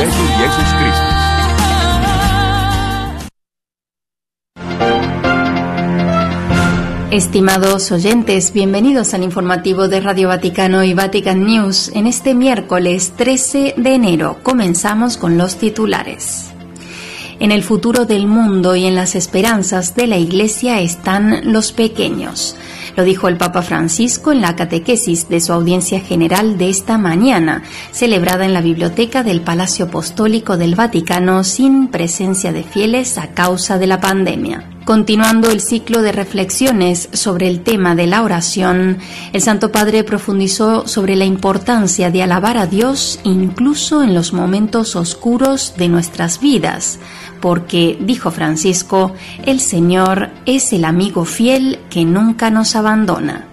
de Jesus Cristo. Estimados oyentes, bienvenidos al informativo de Radio Vaticano y Vatican News. En este miércoles 13 de enero comenzamos con los titulares. En el futuro del mundo y en las esperanzas de la Iglesia están los pequeños. Lo dijo el Papa Francisco en la catequesis de su audiencia general de esta mañana, celebrada en la biblioteca del Palacio Apostólico del Vaticano sin presencia de fieles a causa de la pandemia. Continuando el ciclo de reflexiones sobre el tema de la oración, el Santo Padre profundizó sobre la importancia de alabar a Dios incluso en los momentos oscuros de nuestras vidas, porque, dijo Francisco, el Señor es el amigo fiel que nunca nos abandona.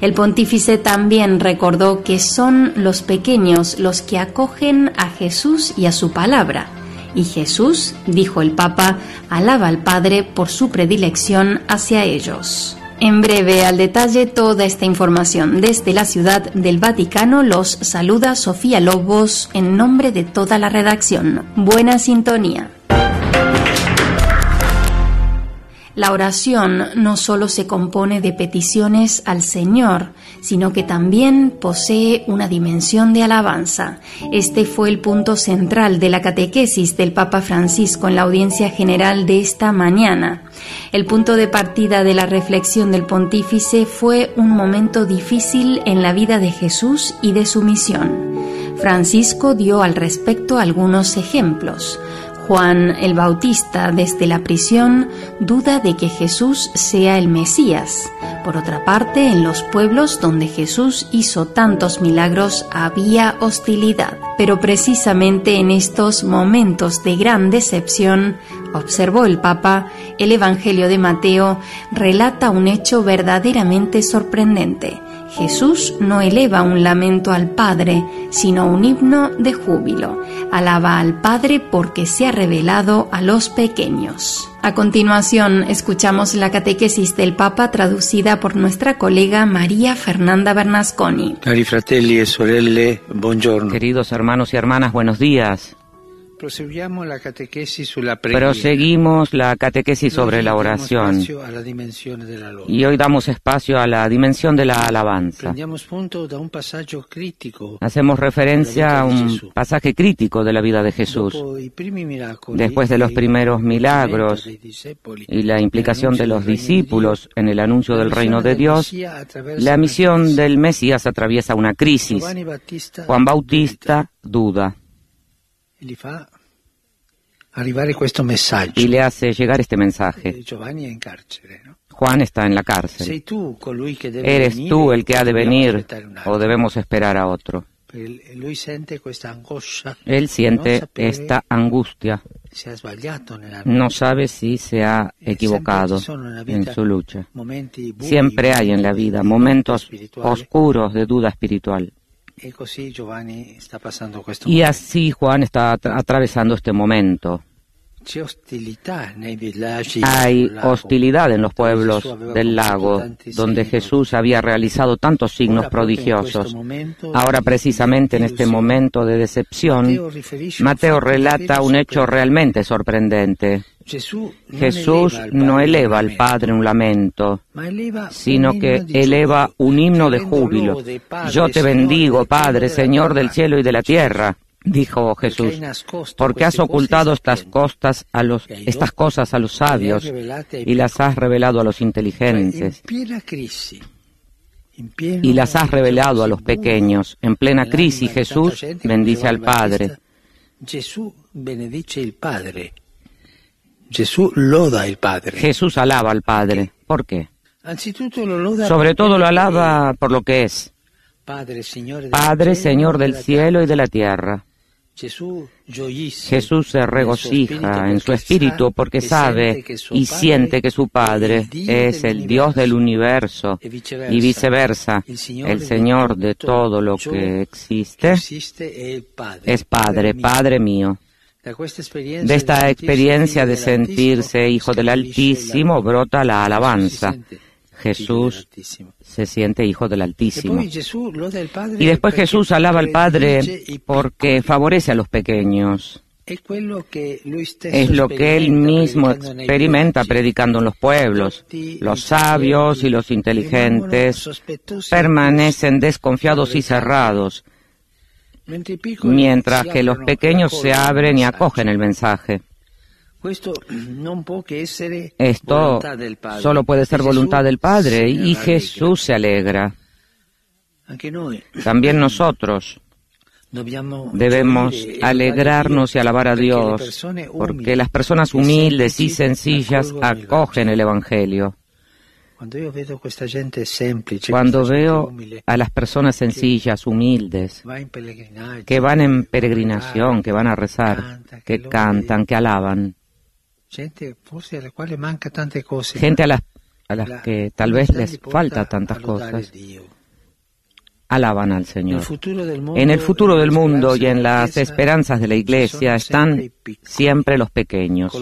El pontífice también recordó que son los pequeños los que acogen a Jesús y a su palabra. Y Jesús, dijo el Papa, alaba al Padre por su predilección hacia ellos. En breve, al detalle, toda esta información desde la Ciudad del Vaticano los saluda Sofía Lobos en nombre de toda la redacción. Buena sintonía. La oración no solo se compone de peticiones al Señor, sino que también posee una dimensión de alabanza. Este fue el punto central de la catequesis del Papa Francisco en la audiencia general de esta mañana. El punto de partida de la reflexión del pontífice fue un momento difícil en la vida de Jesús y de su misión. Francisco dio al respecto algunos ejemplos. Juan el Bautista desde la prisión duda de que Jesús sea el Mesías. Por otra parte, en los pueblos donde Jesús hizo tantos milagros había hostilidad. Pero precisamente en estos momentos de gran decepción, observó el Papa, el Evangelio de Mateo relata un hecho verdaderamente sorprendente. Jesús no eleva un lamento al Padre, sino un himno de júbilo. Alaba al Padre porque se ha revelado a los pequeños. A continuación, escuchamos la catequesis del Papa traducida por nuestra colega María Fernanda Bernasconi. Cari fratelli e sorelle, buongiorno. Queridos hermanos y hermanas, buenos días. Proseguimos la catequesis sobre la oración. y hoy damos espacio a la dimensión de la alabanza. Hacemos referencia a un pasaje crítico de la vida de Jesús. Después de los primeros il milagros y la implicación de los discípulos en el anuncio del reino de Dios, la misión del Mesías atraviesa una crisis. Juan Bautista duda y le hace llegar este mensaje. Eh? Juan está en la cárcel. ¿Eres tú el que ha de dobbiamo venir o debemos esperar a otro? Él siente esta angustia. No sabe si se ha equivocado en su lucha. Siempre hay en la vida momentos oscuros de duda espiritual. Giovanni Y así Juan está atra- atravesando este momento. Hay hostilidad en los pueblos del lago, donde segni. Jesús había realizado tantos signos prodigiosos. Ahora precisamente en este momento de decepción, Mateo relata un hecho realmente sorprendente. Jesús no eleva al Padre un lamento, sino que eleva un himno de júbilo. Yo te bendigo, Padre, Señor del cielo y de la tierra, dijo Jesús, porque has queste cose ocultado estas costas a los, estas cosas a los sabios y las has revelado a los inteligentes y las has revelado a los pequeños. En plena crisis Jesús bendice al Padre. Jesús alaba al Padre. ¿Por qué? Sobre todo lo alaba por lo que es, Padre, Señor del cielo y de la tierra. Jesús se regocija en su espíritu porque sabe y siente que su Padre es el Dios del universo y viceversa. El Señor de todo lo que existe es Padre. Padre mío. De esta experiencia de sentirse hijo del Altísimo brota la alabanza. Jesús se siente hijo del Altísimo. Y después Jesús alaba al Padre porque favorece a los pequeños. Es lo que él mismo experimenta predicando en los pueblos. Los sabios y los inteligentes permanecen desconfiados y cerrados, mientras que los pequeños se abren y acogen el mensaje. Esto solo puede ser voluntad del Padre y Jesús se alegra. También nosotros debemos alegrarnos y alabar a Dios porque las personas humildes y sencillas acogen el Evangelio. Cuando veo a las personas sencillas, humildes, que van en peregrinación, que van a rezar, que cantan, que alaban, gente a las, a las que tal vez les falta tantas cosas, alaban al Señor. En el futuro del mundo y en las esperanzas de la Iglesia están siempre los pequeños,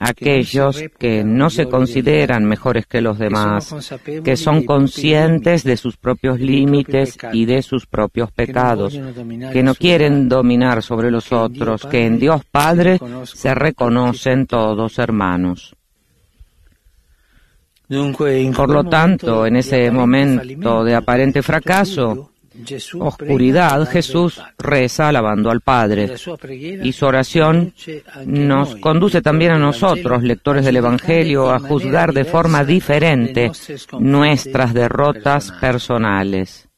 aquellos que no se consideran mejores que los demás, que son conscientes de sus propios límites y de sus propios pecados, que no quieren dominar sobre los otros, que en Dios Padre se reconocen todos hermanos. Por lo tanto, en ese momento de aparente fracaso, oscuridad, Jesús reza alabando al Padre. Y su oración nos conduce también a nosotros, lectores del Evangelio, a juzgar de forma diferente nuestras derrotas personales.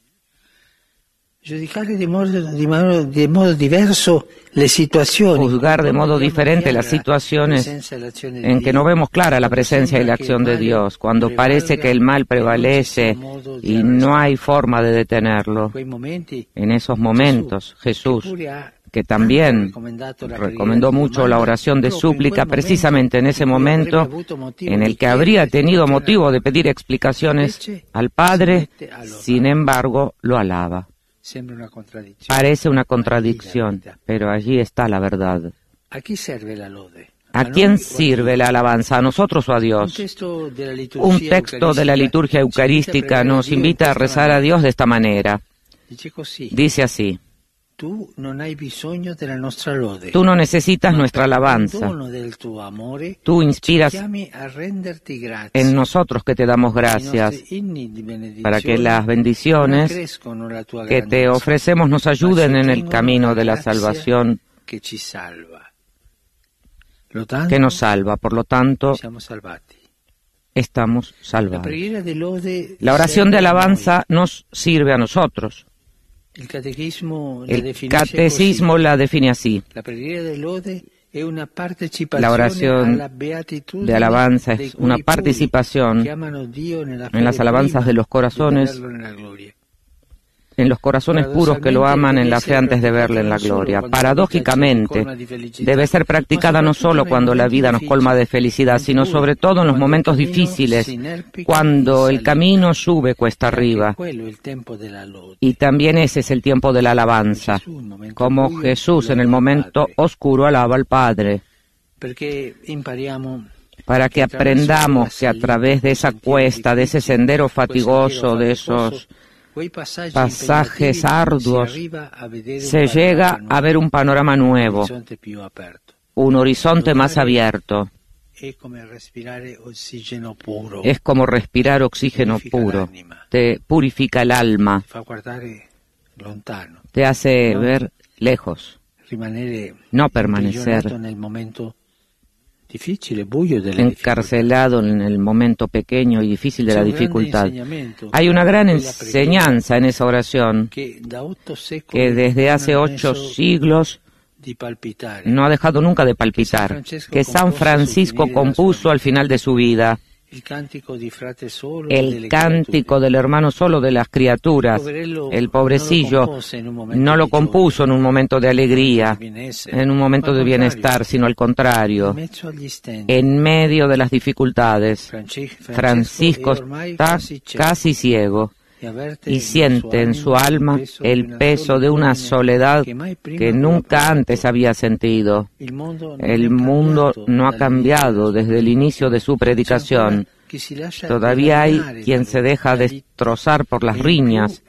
Juzgar de modo diverso Juzgar de modo diferente las situaciones en que no vemos clara la presencia y la acción de Dios, cuando parece que el mal prevalece y no hay forma de detenerlo. En esos momentos, Jesús, que también recomendó mucho la oración de súplica, precisamente en ese momento en el que habría tenido motivo de pedir explicaciones al Padre, sin embargo, lo alaba. Parece una contradicción, pero allí está la verdad. ¿A quién sirve la alabanza? ¿A nosotros o a Dios? Un texto de la liturgia eucarística nos invita a rezar a Dios de esta manera. Dice así. Tú no necesitas nuestra alabanza. Tú inspiras en nosotros que te damos gracias para que las bendiciones que te ofrecemos nos ayuden en el camino de la salvación que nos salva. Por lo tanto, estamos salvados. La oración de alabanza nos sirve a nosotros. El catecismo, la, define así. La oración de alabanza es una participación en las alabanzas de los corazones en los corazones puros que lo aman en la fe antes de verle en la gloria. Paradójicamente, debe ser practicada no solo cuando la vida nos colma de felicidad, sino sobre todo en los momentos difíciles, cuando el camino sube cuesta arriba. Y también ese es el tiempo de la alabanza, como Jesús en el momento oscuro alaba al Padre. Para que aprendamos que a través de esa cuesta, de ese sendero fatigoso, de esos pasajes arduos, se llega a ver un panorama nuevo, un horizonte más abierto. Es como respirar oxígeno puro, te purifica el alma, te hace ver lejos, no permanecer encarcelado en el momento pequeño y difícil de la dificultad. Hay una gran enseñanza en esa oración que desde hace ocho siglos no ha dejado nunca de palpitar, que San Francisco compuso al final de su vida el cántico del hermano solo de las criaturas, el pobrecillo, no lo compuso en un momento de alegría, en un momento de bienestar, sino al contrario, en medio de las dificultades. Francisco está casi ciego y siente en su alma el peso de una soledad que nunca antes había sentido. El mundo no ha cambiado desde el inicio de su predicación. Todavía hay quien se deja destrozar por las riñas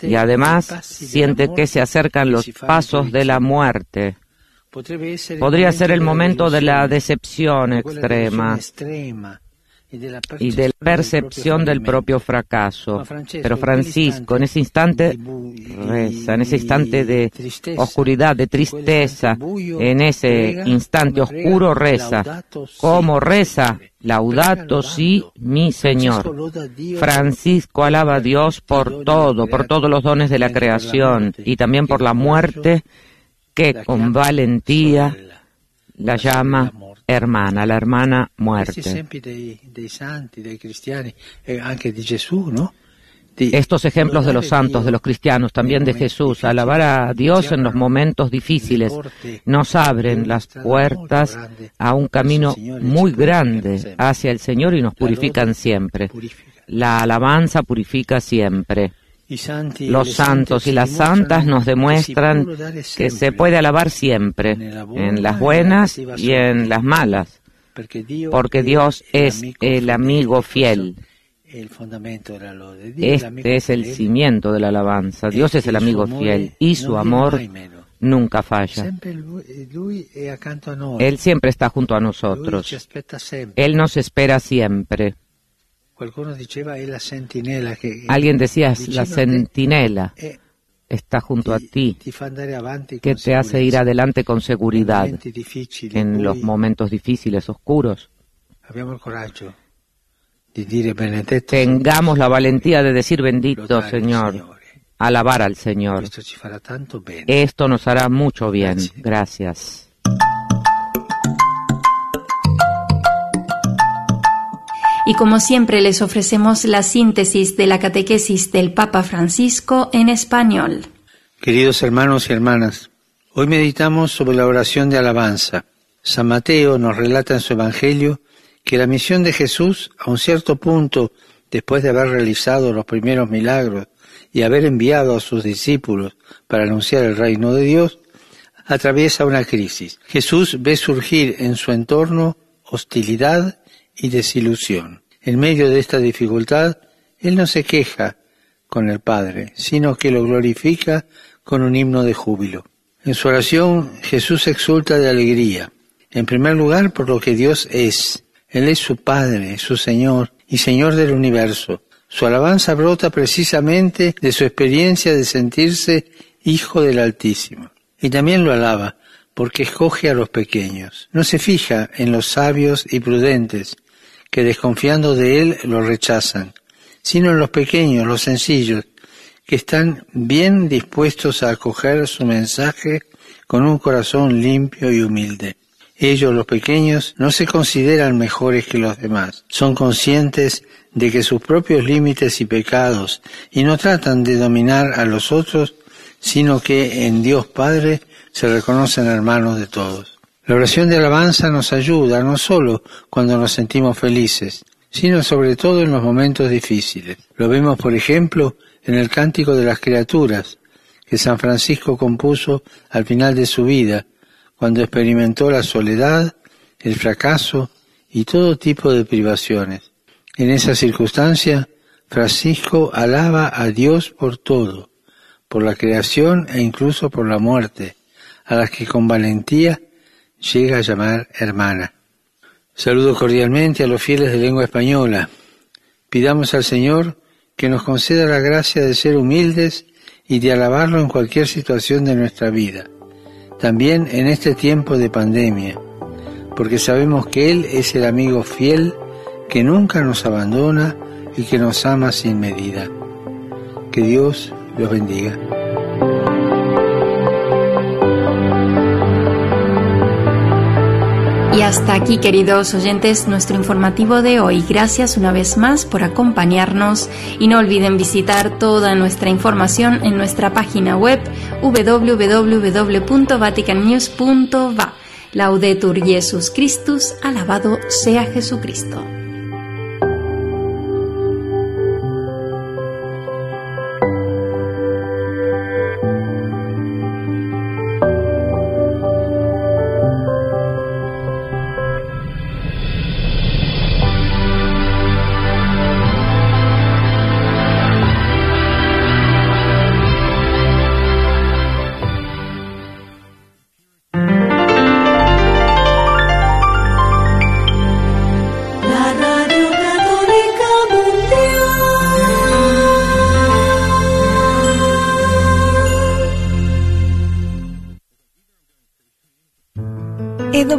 y además siente que se acercan los pasos de la muerte. Podría ser el momento de la decepción extrema y de la percepción del propio fracaso. Pero Francisco en ese instante reza, en ese instante de oscuridad, de tristeza, en ese instante oscuro reza. ¿Cómo reza? Laudato sí, mi Señor. Francisco alaba a Dios por todo, por todos los dones de la creación y también por la muerte que con valentía la llama hermana, la hermana muerte. Estos ejemplos de los santos, de los cristianos, también de Jesús, alabar a Dios en los momentos difíciles, nos abren las puertas a un camino muy grande hacia el Señor y nos purifican siempre. La alabanza purifica siempre. Los santos y las santas nos demuestran que se puede alabar siempre, en las buenas y en las malas, porque Dios es el amigo fiel. Este es el cimiento de la alabanza. Dios es el amigo fiel y su amor nunca falla. Él siempre está junto a nosotros. Él nos espera siempre. Alguien decía, la centinela eh, está junto a ti, que te hace ir adelante con seguridad en los momentos difíciles, oscuros. Tengamos la valentía de decir bendito Señor, alabar al Señor. Esto nos hará mucho bien. Gracias. Y como siempre les ofrecemos la síntesis de la catequesis del Papa Francisco en español. Queridos hermanos y hermanas, hoy meditamos sobre la oración de alabanza. San Mateo nos relata en su Evangelio que la misión de Jesús, a un cierto punto, después de haber realizado los primeros milagros y haber enviado a sus discípulos para anunciar el reino de Dios, atraviesa una crisis. Jesús ve surgir en su entorno hostilidad y desilusión. En medio de esta dificultad, Él no se queja con el Padre, sino que lo glorifica con un himno de júbilo. En su oración Jesús exulta de alegría, en primer lugar por lo que Dios es. Él es su Padre, su Señor y Señor del universo. Su alabanza brota precisamente de su experiencia de sentirse Hijo del Altísimo. Y también lo alaba porque escoge a los pequeños. No se fija en los sabios y prudentes, que desconfiando de Él lo rechazan, sino en los pequeños, los sencillos, que están bien dispuestos a acoger su mensaje con un corazón limpio y humilde. Ellos, los pequeños, no se consideran mejores que los demás, son conscientes de que sus propios límites y pecados, y no tratan de dominar a los otros, sino que en Dios Padre se reconocen hermanos de todos. La oración de alabanza nos ayuda no solo cuando nos sentimos felices, sino sobre todo en los momentos difíciles. Lo vemos, por ejemplo, en el Cántico de las Criaturas, que San Francisco compuso al final de su vida, cuando experimentó la soledad, el fracaso y todo tipo de privaciones. En esa circunstancia, Francisco alaba a Dios por todo, por la creación e incluso por la muerte, a las que con valentía llega a llamar hermana. Saludo cordialmente a los fieles de lengua española. Pidamos al Señor que nos conceda la gracia de ser humildes y de alabarlo en cualquier situación de nuestra vida, también en este tiempo de pandemia, porque sabemos que Él es el amigo fiel que nunca nos abandona y que nos ama sin medida. Que Dios los bendiga. Hasta aquí, queridos oyentes, nuestro informativo de hoy. Gracias una vez más por acompañarnos y no olviden visitar toda nuestra información en nuestra página web www.vaticannews.va. Laudetur Jesus Christus, alabado sea Jesucristo.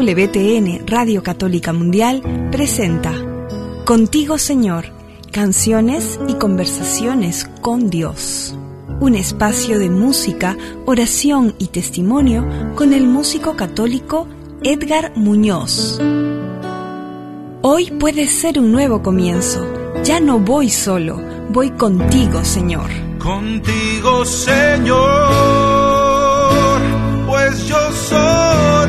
EWTN Radio Católica Mundial presenta Contigo Señor, canciones y conversaciones con Dios. Un espacio de música, oración y testimonio con el músico católico Edgar Muñoz. Hoy puede ser un nuevo comienzo. Ya no voy solo, voy contigo, Señor. Contigo, Señor, pues yo solo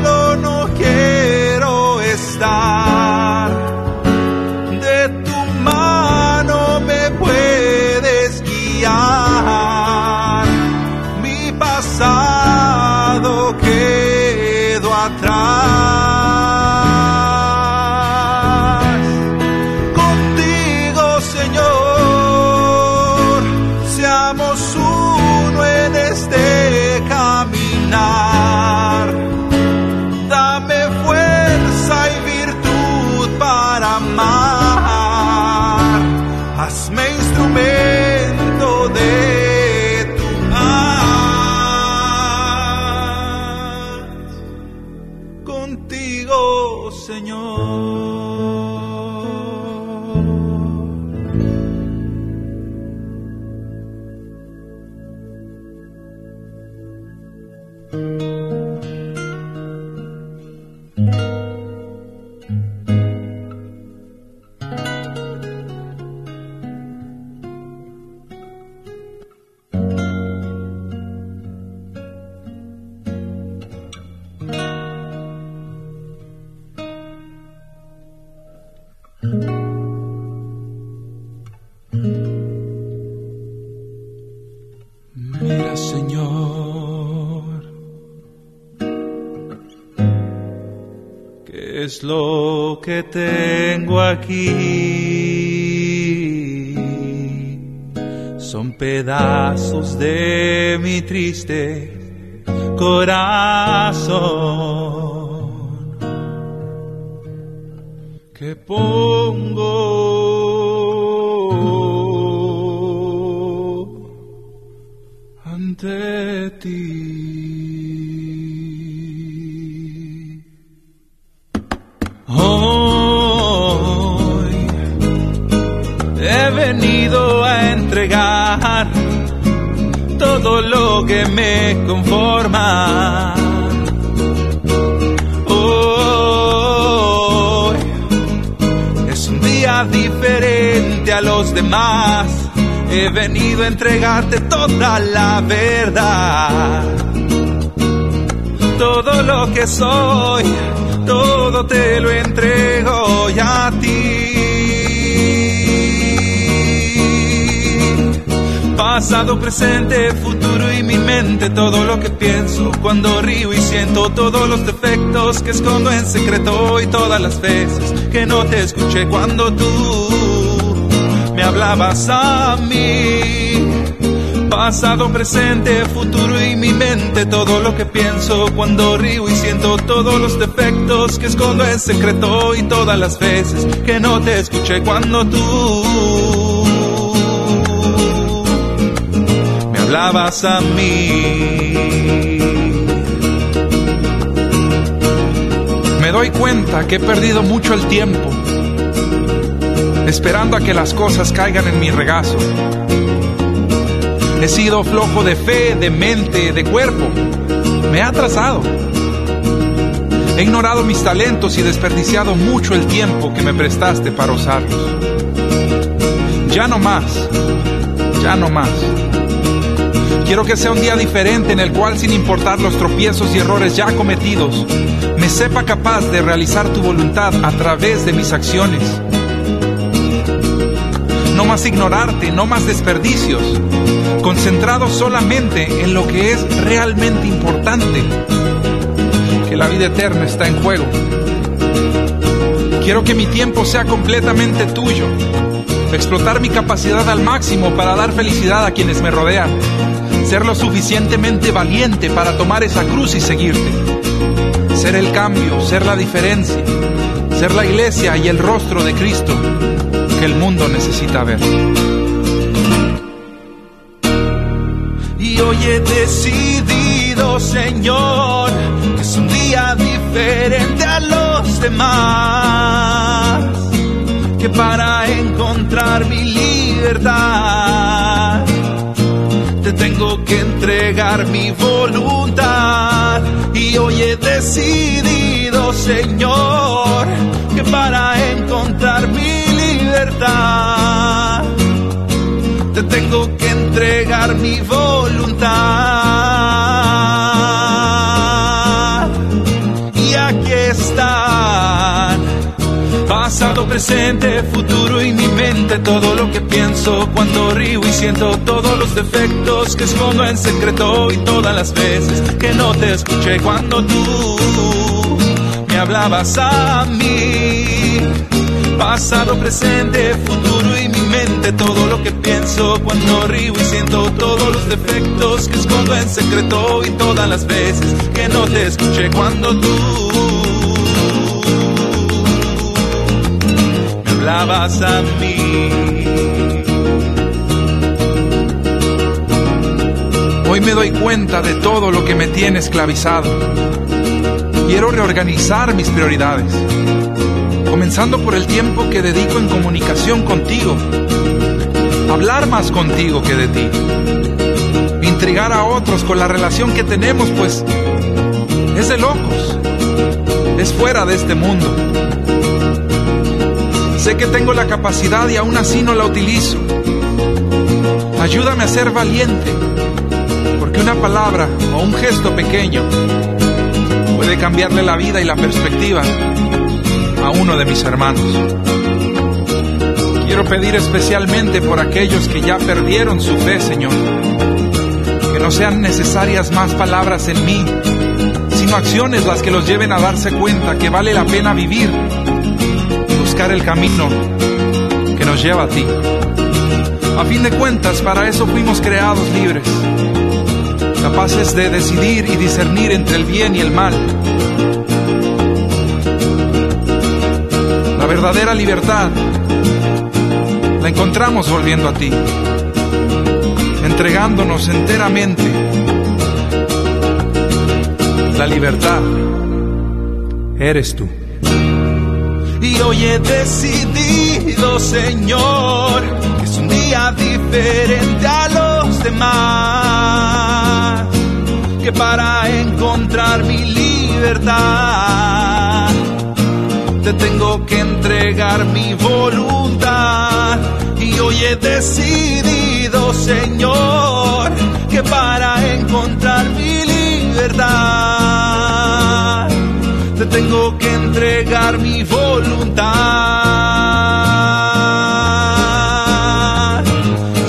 es lo que tengo aquí? Son pedazos de mi triste corazón que pongo me conforma. Hoy es un día diferente a los demás. He venido a entregarte toda la verdad. Todo lo que soy, todo te lo entrego a ti. Pasado, presente, futuro y mi mente, todo lo que pienso cuando río y siento todos los defectos que escondo en secreto y todas las veces que no te escuché cuando tú me hablabas a mí. Pasado, presente, futuro y mi mente, todo lo que pienso cuando río y siento todos los defectos que escondo en secreto y todas las veces que no te escuché cuando tú hablabas a mí. Me doy cuenta que he perdido mucho el tiempo esperando a que las cosas caigan en mi regazo. He sido flojo de fe, de mente, de cuerpo. Me ha atrasado. He ignorado mis talentos y desperdiciado mucho el tiempo que me prestaste para usarlos. Ya no más. Ya no más. Quiero que sea un día diferente en el cual, sin importar los tropiezos y errores ya cometidos, me sepa capaz de realizar tu voluntad a través de mis acciones. No más ignorarte, no más desperdicios, concentrado solamente en lo que es realmente importante, que la vida eterna está en juego. Quiero que mi tiempo sea completamente tuyo, explotar mi capacidad al máximo para dar felicidad a quienes me rodean, ser lo suficientemente valiente para tomar esa cruz y seguirte, ser el cambio, ser la diferencia, ser la iglesia y el rostro de Cristo que el mundo necesita ver. Y hoy he decidido, Señor, que es un día diferente demás, que para encontrar mi libertad, tengo que entregar mi voluntad. Y hoy he decidido, Señor, que para encontrar mi libertad, te tengo que entregar mi voluntad. Presente, futuro y mi mente, todo lo que pienso cuando río y siento todos los defectos que escondo en secreto y todas las veces que no te escuché cuando tú me hablabas a mí. Pasado, presente, futuro y mi mente, todo lo que pienso cuando río y siento todos los defectos que escondo en secreto y todas las veces que no te escuché cuando tú hablabas a mí. Hoy me doy cuenta de todo lo que me tiene esclavizado. Quiero reorganizar mis prioridades comenzando por el tiempo que dedico en comunicación contigo, hablar más contigo que de ti, intrigar a otros con la relación que tenemos, pues es de locos, es fuera de este mundo. Sé que tengo la capacidad y aún así no la utilizo. Ayúdame a ser valiente, porque una palabra o un gesto pequeño puede cambiarle la vida y la perspectiva a uno de mis hermanos. Quiero pedir especialmente por aquellos que ya perdieron su fe, Señor. Que no sean necesarias más palabras en mí, sino acciones las que los lleven a darse cuenta que vale la pena vivir el camino que nos lleva a ti. A fin de cuentas, para eso fuimos creados libres, capaces de decidir y discernir entre el bien y el mal La verdadera libertad la encontramos volviendo a ti, entregándonos enteramente. La libertad eres tú. Y hoy he decidido, Señor, que es un día diferente a los demás, que para encontrar mi libertad te tengo que entregar mi voluntad. Y hoy he decidido, Señor, que para encontrar mi libertad, mi voluntad.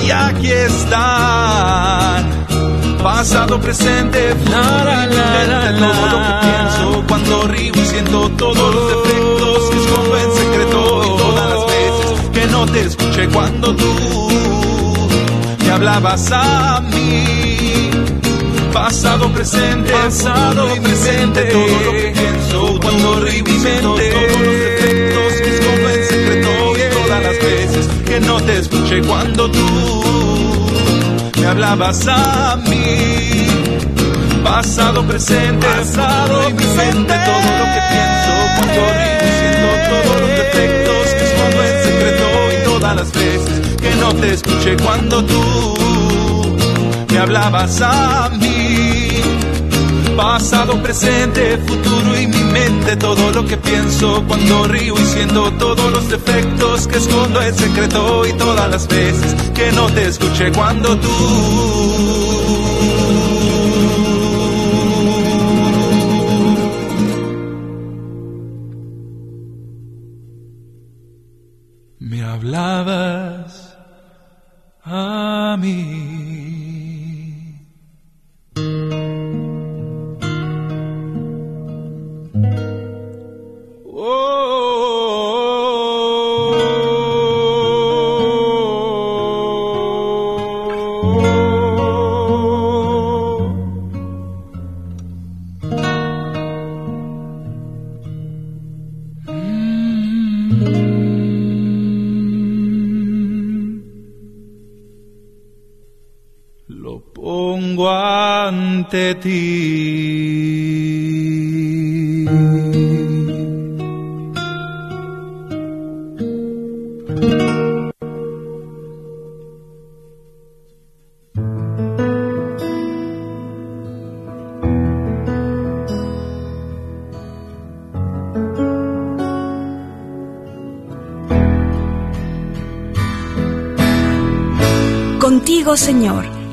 Y aquí están pasado, presente, la, la, todo lo que pienso cuando río y siento todos los defectos que escondo en secreto y todas las veces que no te escuché cuando tú me hablabas a mí. Pasado, presente, pasado y presente, todo lo que pienso cuando siento todos los defectos que escondo en secreto y todas las veces que no te escuché cuando tú me hablabas a mí. Pasado, presente, pasado y presente, todo lo que pienso cuando siento todos los defectos que escondo en secreto y todas las veces que no te escuché cuando tú me hablabas a mí. Pasado, presente, futuro y mi mente, todo lo que pienso cuando río y siento todos los defectos que escondo en secreto y todas las veces que no te escuché cuando tú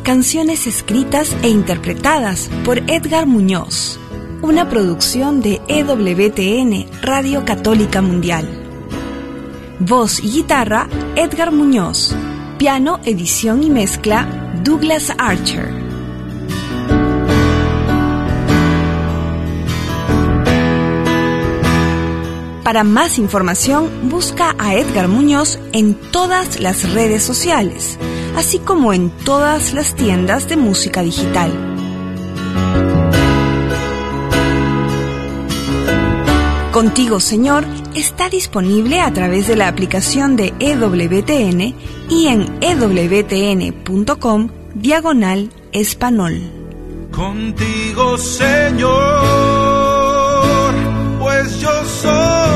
Canciones escritas e interpretadas por Edgar Muñoz, una producción de EWTN, Radio Católica Mundial. Voz y guitarra, Edgar Muñoz. Piano, edición y mezcla, Douglas Archer. Para más información, busca a Edgar Muñoz en todas las redes sociales, así como en todas las tiendas de música digital. Contigo, Señor, está disponible a través de la aplicación de EWTN y en ewtn.com diagonal español. Contigo, Señor, pues yo soy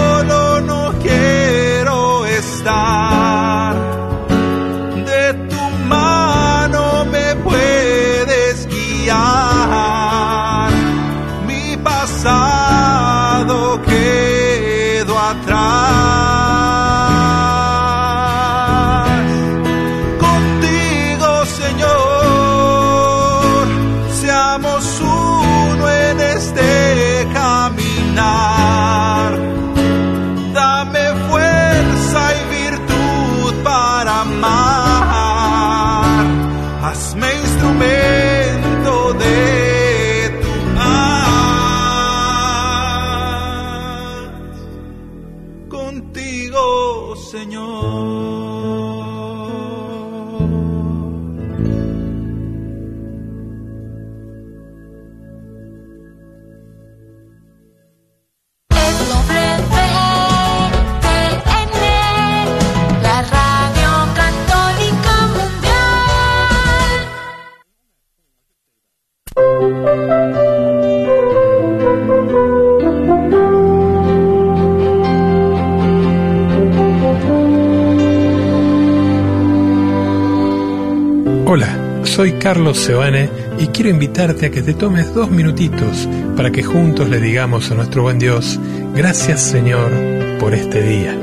Soy Carlos Sebane y quiero invitarte a que te tomes dos minutitos para que juntos le digamos a nuestro buen Dios, gracias Señor por este día.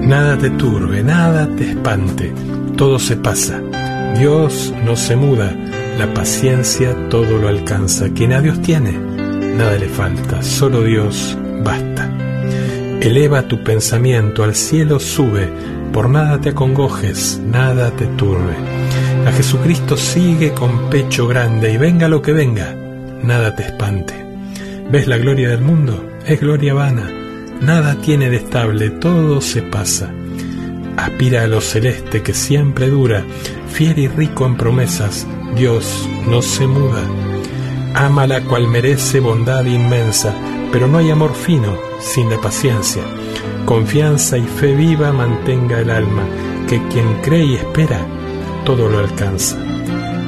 Nada te turbe, nada te espante, todo se pasa. Dios no se muda, la paciencia todo lo alcanza. Quien a Dios tiene, nada le falta, solo Dios basta. Eleva tu pensamiento, al cielo sube, por nada te acongojes, nada te turbe. A Jesucristo sigue con pecho grande y venga lo que venga, nada te espante. ¿Ves la gloria del mundo? Es gloria vana. Nada tiene de estable, todo se pasa. Aspira a lo celeste que siempre dura, fiel y rico en promesas, Dios no se muda. Ámala cual merece bondad inmensa, pero no hay amor fino sin la paciencia. Confianza y fe viva mantenga el alma, que quien cree y espera, todo lo alcanza.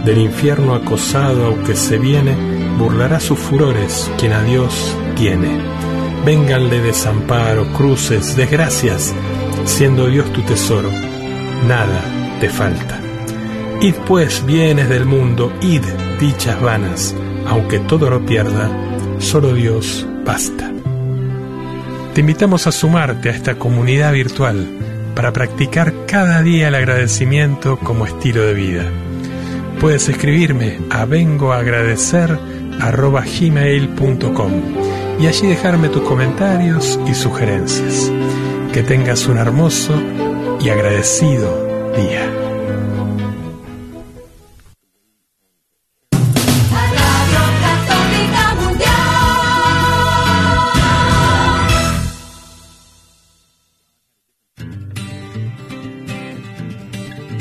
Del infierno acosado, aunque se viene, burlará sus furores quien a Dios tiene. Vénganle desamparo, cruces, desgracias, siendo Dios tu tesoro, nada te falta. Id pues bienes del mundo, id dichas vanas, aunque todo lo pierda, solo Dios basta. Te invitamos a sumarte a esta comunidad virtual para practicar cada día el agradecimiento como estilo de vida. Puedes escribirme a vengoagradecer.gmail.com y allí dejarme tus comentarios y sugerencias. Que tengas un hermoso y agradecido día.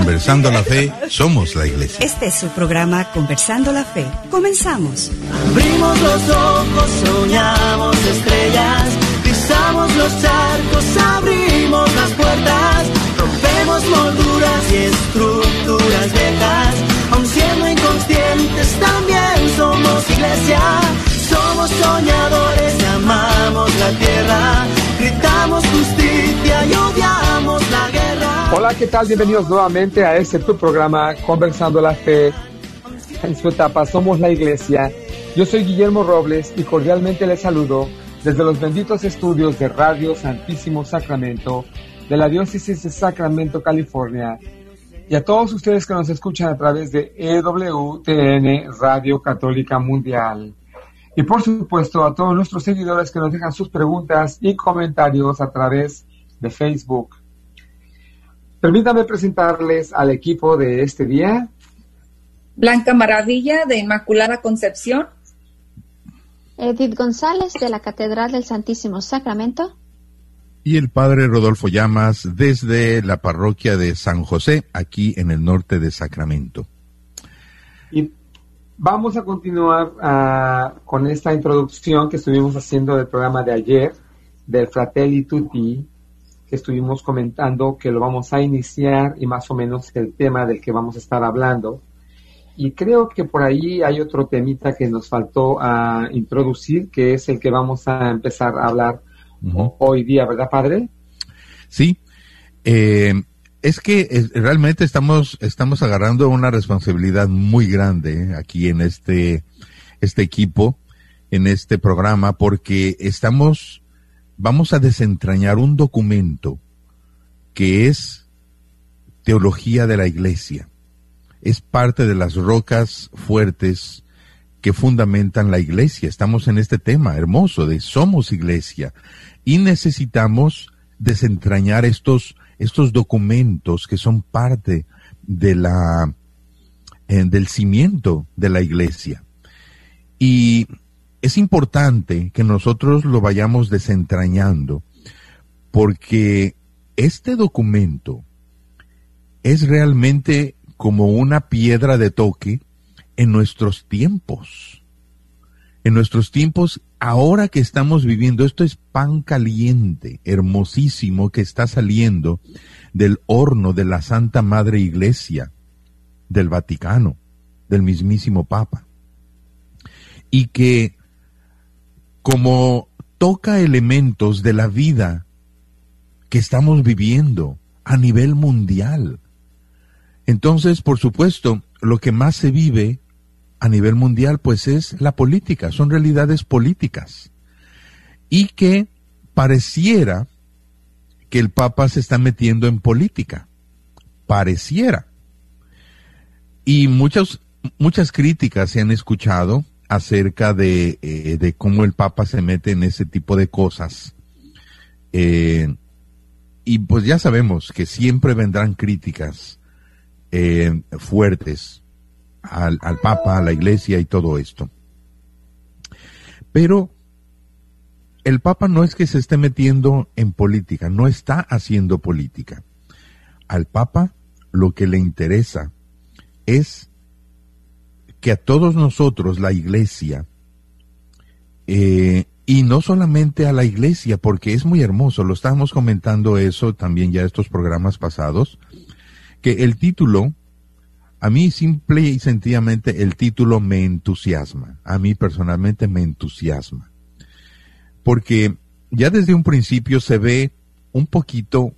Conversando la fe, somos la iglesia. Este es su programa Conversando la fe. Comenzamos. Abrimos los ojos, soñamos estrellas, pisamos los arcos, abrimos las puertas, rompemos molduras y estructuras viejas, aun siendo inconscientes también somos iglesia. Somos soñadores, amamos la tierra Hola, ¿qué tal? Bienvenidos nuevamente a este tu programa Conversando la Fe. En su etapa Somos la Iglesia. Yo soy Guillermo Robles y cordialmente les saludo desde los benditos estudios de Radio Santísimo Sacramento de la Diócesis de Sacramento, California. Y a todos ustedes que nos escuchan a través de EWTN Radio Católica Mundial. Y por supuesto a todos nuestros seguidores que nos dejan sus preguntas y comentarios a través de Facebook. Permítanme presentarles al equipo de este día. Blanca Maravilla de Inmaculada Concepción. Edith González de la Catedral del Santísimo Sacramento. Y el padre Rodolfo Llamas desde la parroquia de San José, aquí en el norte de Sacramento. Y vamos a continuar ah, con esta introducción que estuvimos haciendo del programa de ayer, del Fratelli Tutti, que estuvimos comentando que lo vamos a iniciar y más o menos el tema del que vamos a estar hablando. Y creo que por ahí hay otro temita que nos faltó a introducir, que es el que vamos a empezar a hablar hoy día, ¿verdad, padre? Sí. Eh, es que eh, realmente estamos, estamos agarrando una responsabilidad muy grande aquí en este, este equipo, en este programa, porque estamos vamos a desentrañar un documento que es teología de la iglesia. Es parte de las rocas fuertes que fundamentan la iglesia. Estamos en este tema hermoso de somos iglesia y necesitamos desentrañar estos, estos documentos que son parte de la, eh, del cimiento de la iglesia. Y es importante que nosotros lo vayamos desentrañando porque este documento es realmente como una piedra de toque en nuestros tiempos. En nuestros tiempos, ahora que estamos viviendo, esto es pan caliente, hermosísimo, que está saliendo del horno de la Santa Madre Iglesia, del Vaticano, del mismísimo Papa. Y que como toca elementos de la vida que estamos viviendo a nivel mundial. Entonces, por supuesto, lo que más se vive a nivel mundial, pues es la política, son realidades políticas. Y que pareciera que el Papa se está metiendo en política. Pareciera. Y muchas, muchas críticas se han escuchado acerca de, eh, de, cómo el Papa se mete en ese tipo de cosas. Eh, y pues ya sabemos que siempre vendrán críticas eh, fuertes al, Papa, a la Iglesia y todo esto. Pero el Papa no es que se esté metiendo en política, no está haciendo política. Al Papa lo que le interesa es que a todos nosotros, la iglesia, eh, y no solamente a la iglesia, porque es muy hermoso, lo estábamos comentando eso también ya estos programas pasados, que el título, a mí simple y sencillamente el título me entusiasma, a mí personalmente me entusiasma, porque ya desde un principio se ve un poquito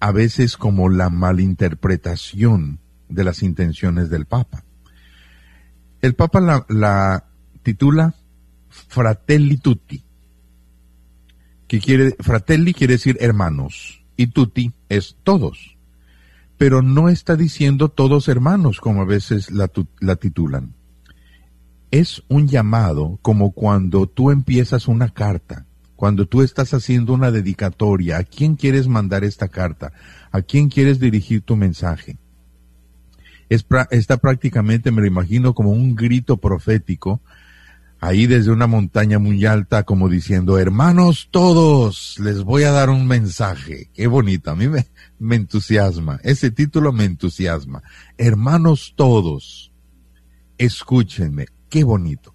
a veces como la malinterpretación de las intenciones del Papa. El Papa la, titula Fratelli Tutti, que quiere, fratelli quiere decir hermanos, y tutti es todos. Pero no está diciendo todos hermanos, como a veces la, la titulan. Es un llamado como cuando tú empiezas una carta, cuando tú estás haciendo una dedicatoria, ¿a quién quieres mandar esta carta? ¿A quién quieres dirigir tu mensaje? Está prácticamente, me lo imagino, como un grito profético, ahí desde una montaña muy alta, como diciendo, hermanos todos, les voy a dar un mensaje. Qué bonito, a mí me, entusiasma, ese título me entusiasma. Hermanos todos, escúchenme, qué bonito.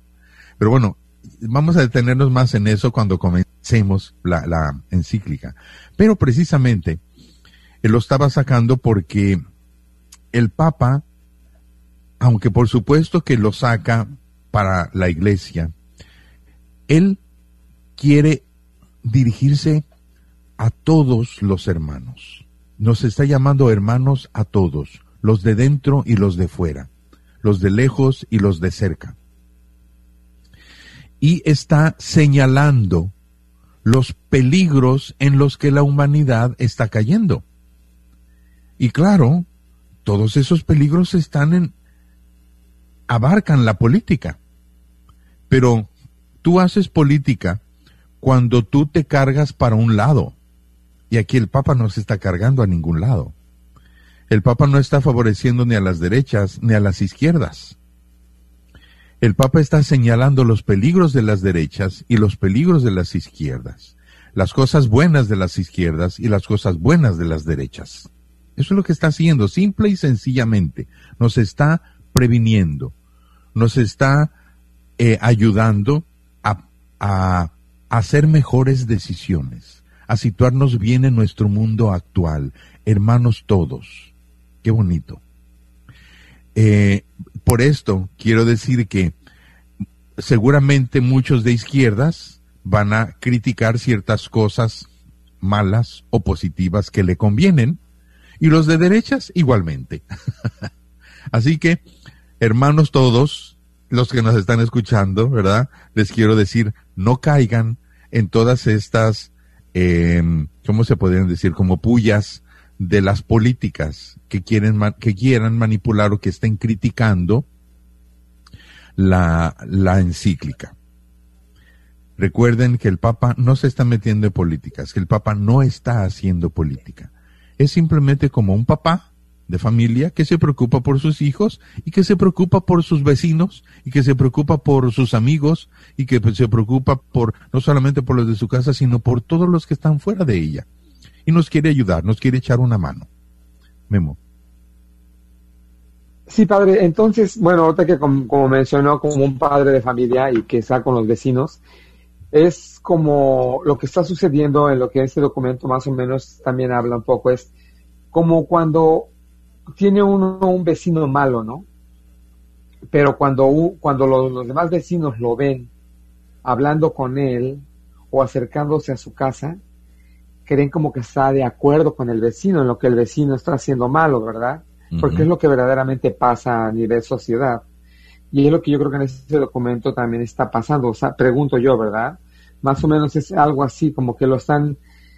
Pero bueno, vamos a detenernos más en eso cuando comencemos la, la encíclica. Pero precisamente, él lo estaba sacando porque el Papa aunque por supuesto que lo saca para la iglesia, él quiere dirigirse a todos los hermanos. nos está llamando hermanos a todos, los de dentro y los de fuera, los de lejos y los de cerca. Y está señalando los peligros en los que la humanidad está cayendo. Y claro, todos esos peligros están en abarcan la política. Pero tú haces política cuando tú te cargas para un lado. Y aquí el Papa no se está cargando a ningún lado. El Papa no está favoreciendo ni a las derechas ni a las izquierdas. El Papa está señalando los peligros de las derechas y los peligros de las izquierdas, las cosas buenas de las izquierdas y las cosas buenas de las derechas. Eso es lo que está haciendo, simple y sencillamente. Nos está previniendo, nos está eh, ayudando a, a hacer mejores decisiones, a situarnos bien en nuestro mundo actual, hermanos todos. Qué bonito. Eh, por esto quiero decir que seguramente muchos de izquierdas van a criticar ciertas cosas malas o positivas que le convienen y los de derechas igualmente. Así que, hermanos todos, los que nos están escuchando, ¿verdad? Les quiero decir, no caigan en todas estas, eh, ¿cómo se podrían decir? Como pullas de las políticas que quieren que quieran manipular o que estén criticando la, la encíclica. Recuerden que el Papa no se está metiendo en políticas, que el Papa no está haciendo política. Es simplemente como un papá de familia que se preocupa por sus hijos y que se preocupa por sus vecinos y que se preocupa por sus amigos y que se preocupa por no solamente por los de su casa, sino por todos los que están fuera de ella y nos quiere ayudar, nos quiere echar una mano. Memo. Sí, padre. Entonces, bueno, ahorita que como, mencionó, como un padre de familia y que está con los vecinos, es como lo que está sucediendo en lo que este documento más o menos también habla un poco, es como cuando tiene uno un vecino malo, ¿no? Pero cuando, cuando los, los demás vecinos lo ven hablando con él o acercándose a su casa, creen como que está de acuerdo con el vecino en lo que el vecino está haciendo malo, ¿verdad? Porque es lo que verdaderamente pasa a nivel sociedad. Y es lo que yo creo que en este documento también está pasando. O sea, pregunto yo, ¿verdad? Más o menos es algo así, como que lo están,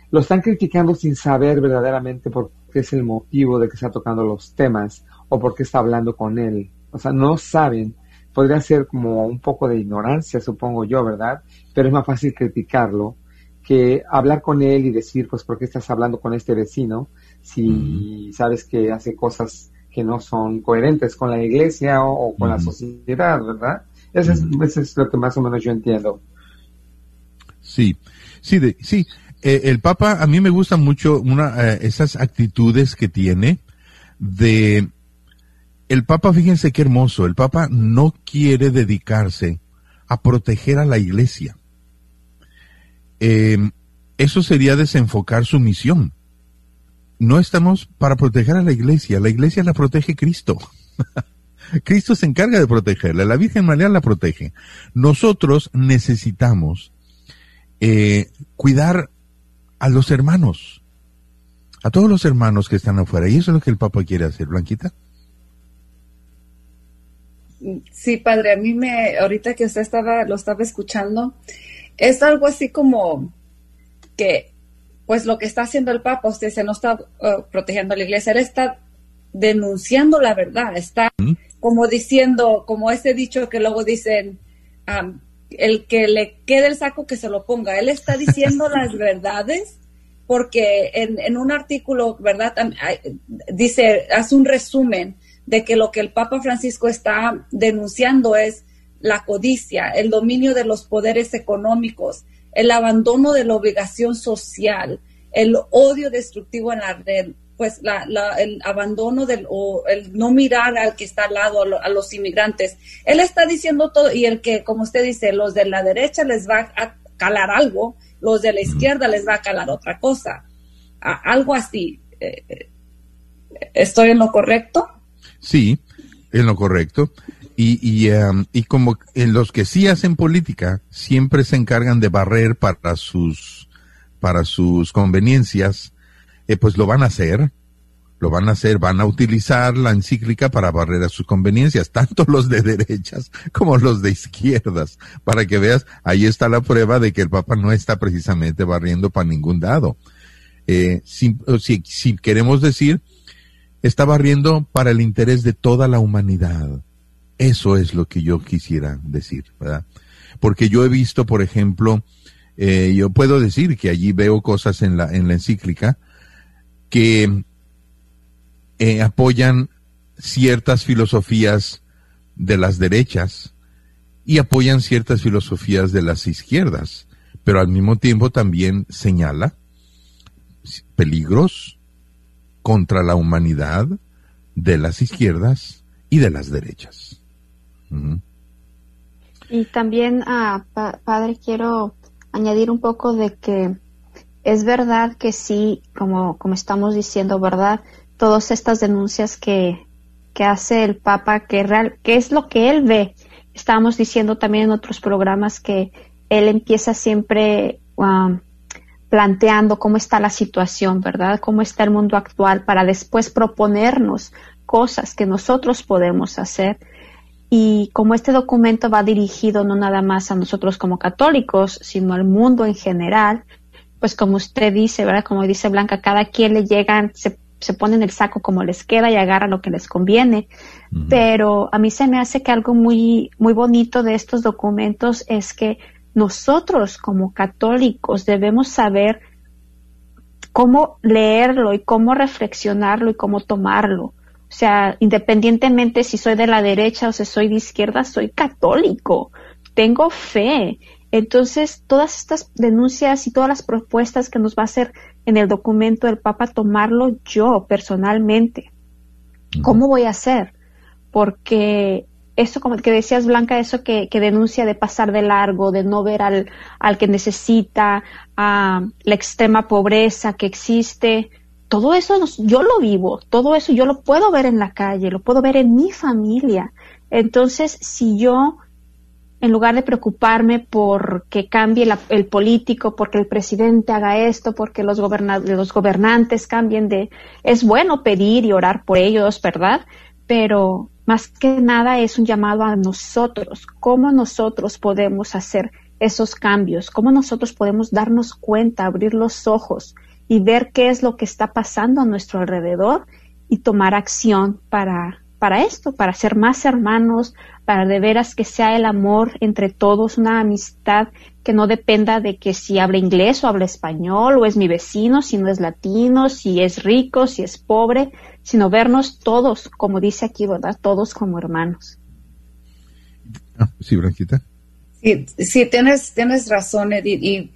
lo están criticando sin saber verdaderamente por qué es el motivo de que está tocando los temas o por qué está hablando con él. O sea, no saben. Podría ser como un poco de ignorancia, supongo yo, ¿verdad? Pero es más fácil criticarlo que hablar con él y decir, pues, ¿por qué estás hablando con este vecino si sabes que hace cosas que no son coherentes con la iglesia o, con la sociedad, ¿verdad? Eso es, lo que más o menos yo entiendo. Sí, sí, de, sí. Eh, el Papa, a mí me gusta mucho eh, esas actitudes que tiene de... El Papa, fíjense qué hermoso, el Papa no quiere dedicarse a proteger a la iglesia eh, eso sería desenfocar su misión. No estamos para proteger a la iglesia, la iglesia la protege Cristo. Cristo se encarga de protegerla, la Virgen María la protege. Nosotros necesitamos eh, cuidar a los hermanos, a todos los hermanos que están afuera, y eso es lo que el Papa quiere hacer, Blanquita. Sí, padre, a mí me, ahorita que usted estaba, lo estaba escuchando, es algo así como que, pues lo que está haciendo el Papa, usted se no está uh, protegiendo a la iglesia, él está denunciando la verdad, está como diciendo, como ese dicho que luego dicen, el que le quede el saco que se lo ponga, él está diciendo las verdades porque en, en, un artículo, ¿verdad? Dice, hace un resumen de que lo que el Papa Francisco está denunciando es la codicia, el dominio de los poderes económicos, el abandono de la obligación social, el odio destructivo en la red, pues el abandono del o el no mirar al que está al lado a, los inmigrantes. Él está diciendo todo y el que, como usted dice, los de la derecha les va a calar algo, los de la izquierda les va a calar otra cosa, algo así. Eh, eh, ¿Estoy en lo correcto? Sí, en lo correcto. Y, um, y, como en los que sí hacen política siempre se encargan de barrer para sus, para sus conveniencias eh, pues lo van a hacer, lo van a hacer, van a utilizar la encíclica para barrer a sus conveniencias, tanto los de derechas como los de izquierdas, para que veas, ahí está la prueba de que el Papa no está precisamente barriendo para ningún dado. Eh, si queremos decir, está barriendo para el interés de toda la humanidad. Eso es lo que yo quisiera decir, ¿verdad? Porque yo he visto, por ejemplo, eh, yo puedo decir que allí veo cosas en la, en la encíclica que eh, apoyan ciertas filosofías de las derechas y apoyan ciertas filosofías de las izquierdas, pero al mismo tiempo también señala peligros contra la humanidad de las izquierdas y de las derechas. Y también, ah, padre, quiero añadir un poco de que es verdad que sí, como, como estamos diciendo, ¿verdad? Todas estas denuncias que, que hace el Papa, que, real, que es lo que él ve. Estábamos diciendo también en otros programas que él empieza siempre um, planteando cómo está la situación, ¿verdad? Cómo está el mundo actual para después proponernos cosas que nosotros podemos hacer. Y como este documento va dirigido no nada más a nosotros como católicos, sino al mundo en general, pues como usted dice, ¿verdad? Como dice Blanca, cada quien le llegan, se, se pone en el saco como les queda y agarra lo que les conviene. Pero a mí se me hace que algo muy, muy bonito de estos documentos es que nosotros como católicos debemos saber cómo leerlo y cómo reflexionarlo y cómo tomarlo. O sea, independientemente si soy de la derecha o si soy de izquierda, soy católico, tengo fe. Entonces, todas estas denuncias y todas las propuestas que nos va a hacer en el documento del Papa, tomarlo yo personalmente. ¿Cómo voy a hacer? Porque eso como que decías Blanca, eso que, denuncia de pasar de largo, de no ver al, al que necesita, a la extrema pobreza que existe, todo eso yo lo vivo, todo eso yo lo puedo ver en la calle, lo puedo ver en mi familia. Entonces, si yo, en lugar de preocuparme por que cambie el político, porque el presidente haga esto, porque los, los gobernantes cambien de... Es bueno pedir y orar por ellos, ¿verdad? Pero más que nada es un llamado a nosotros, cómo nosotros podemos hacer esos cambios, cómo nosotros podemos darnos cuenta, abrir los ojos y ver qué es lo que está pasando a nuestro alrededor y tomar acción para, para esto, para ser más hermanos, para de veras que sea el amor entre todos, una amistad que no dependa de que si habla inglés o habla español o es mi vecino, si no es latino, si es rico, si es pobre, sino vernos todos, como dice aquí, ¿verdad? Todos como hermanos. Ah, sí, Branquita. Sí, sí, tienes, tienes razón, Edith. Y